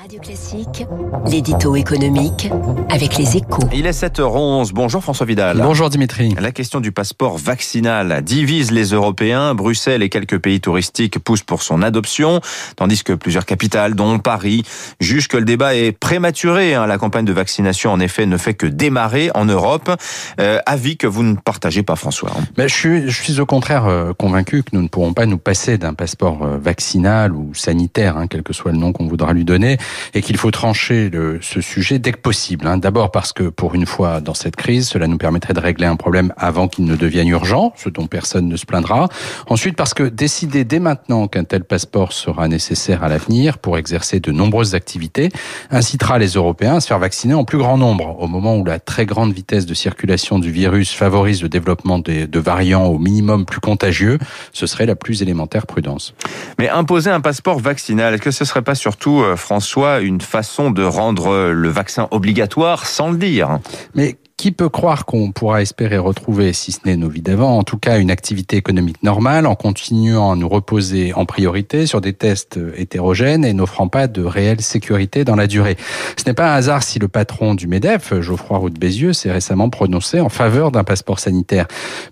Radio Classique, l'édito économique avec les échos. Il est 7h11. Bonjour François Vidal. Bonjour Dimitri. La question du passeport vaccinal divise les Européens. Bruxelles et quelques pays touristiques poussent pour son adoption, tandis que plusieurs capitales, dont Paris, jugent que le débat est prématuré. Hein. La campagne de vaccination, en effet, ne fait que démarrer en Europe. Euh, avis que vous ne partagez pas, François. Mais je, suis, je suis au contraire euh, convaincu que nous ne pourrons pas nous passer d'un passeport euh, vaccinal ou sanitaire, hein, quel que soit le nom qu'on voudra lui donner, et qu'il faut trancher le, ce sujet dès que possible. hein. D'abord parce que pour une fois dans cette crise, cela nous permettrait de régler un problème avant qu'il ne devienne urgent, ce dont personne ne se plaindra. Ensuite parce que décider dès maintenant qu'un tel passeport sera nécessaire à l'avenir pour exercer de nombreuses activités incitera les Européens à se faire vacciner en plus grand nombre, au moment où la très grande vitesse de circulation du virus favorise le développement de variants au minimum plus contagieux. Ce serait la plus élémentaire prudence. Mais imposer un passeport vaccinal, est-ce que ce serait pas surtout, euh, François, une façon de rendre euh, le vaccin obligatoire sans le dire? Qui peut croire qu'on pourra espérer retrouver, si ce n'est nos vies d'avant, en tout cas une activité économique normale en continuant à nous reposer en priorité sur des tests hétérogènes et n'offrant pas de réelle sécurité dans la durée. Ce n'est pas un hasard si le patron du MEDEF, Geoffroy Roux de Bézieux, s'est récemment prononcé en faveur d'un passeport sanitaire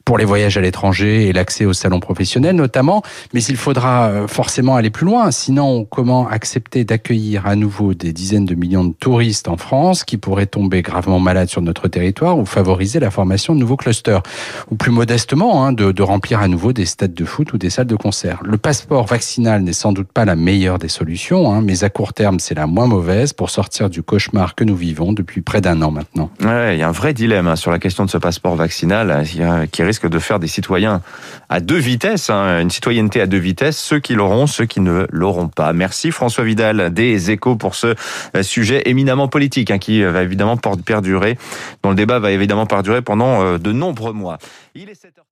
pour les voyages à l'étranger et l'accès aux salons professionnels notamment, mais il faudra euh, forcément aller plus loin, sinon comment accepter d'accueillir à nouveau des dizaines de millions de touristes en France qui pourraient tomber gravement malades sur notre territoire? Ou favoriser la formation de nouveaux clusters ou plus modestement hein, de, de remplir à nouveau des stades de foot ou des salles de concert. Le passeport vaccinal n'est sans doute pas la meilleure des solutions, hein, mais à court terme c'est la moins mauvaise pour sortir du cauchemar que nous vivons depuis près d'un an maintenant. Ouais, il y a un vrai dilemme hein, sur la question de ce passeport vaccinal y a- qui risque de faire des citoyens à deux vitesses, hein, une citoyenneté à deux vitesses, ceux qui l'auront, ceux qui ne l'auront pas. Merci François Vidal des Échos pour ce euh, sujet éminemment politique hein, qui euh, va évidemment perdurer, dont le débat va évidemment perdurer pendant euh, de nombreux mois. Il est 7h.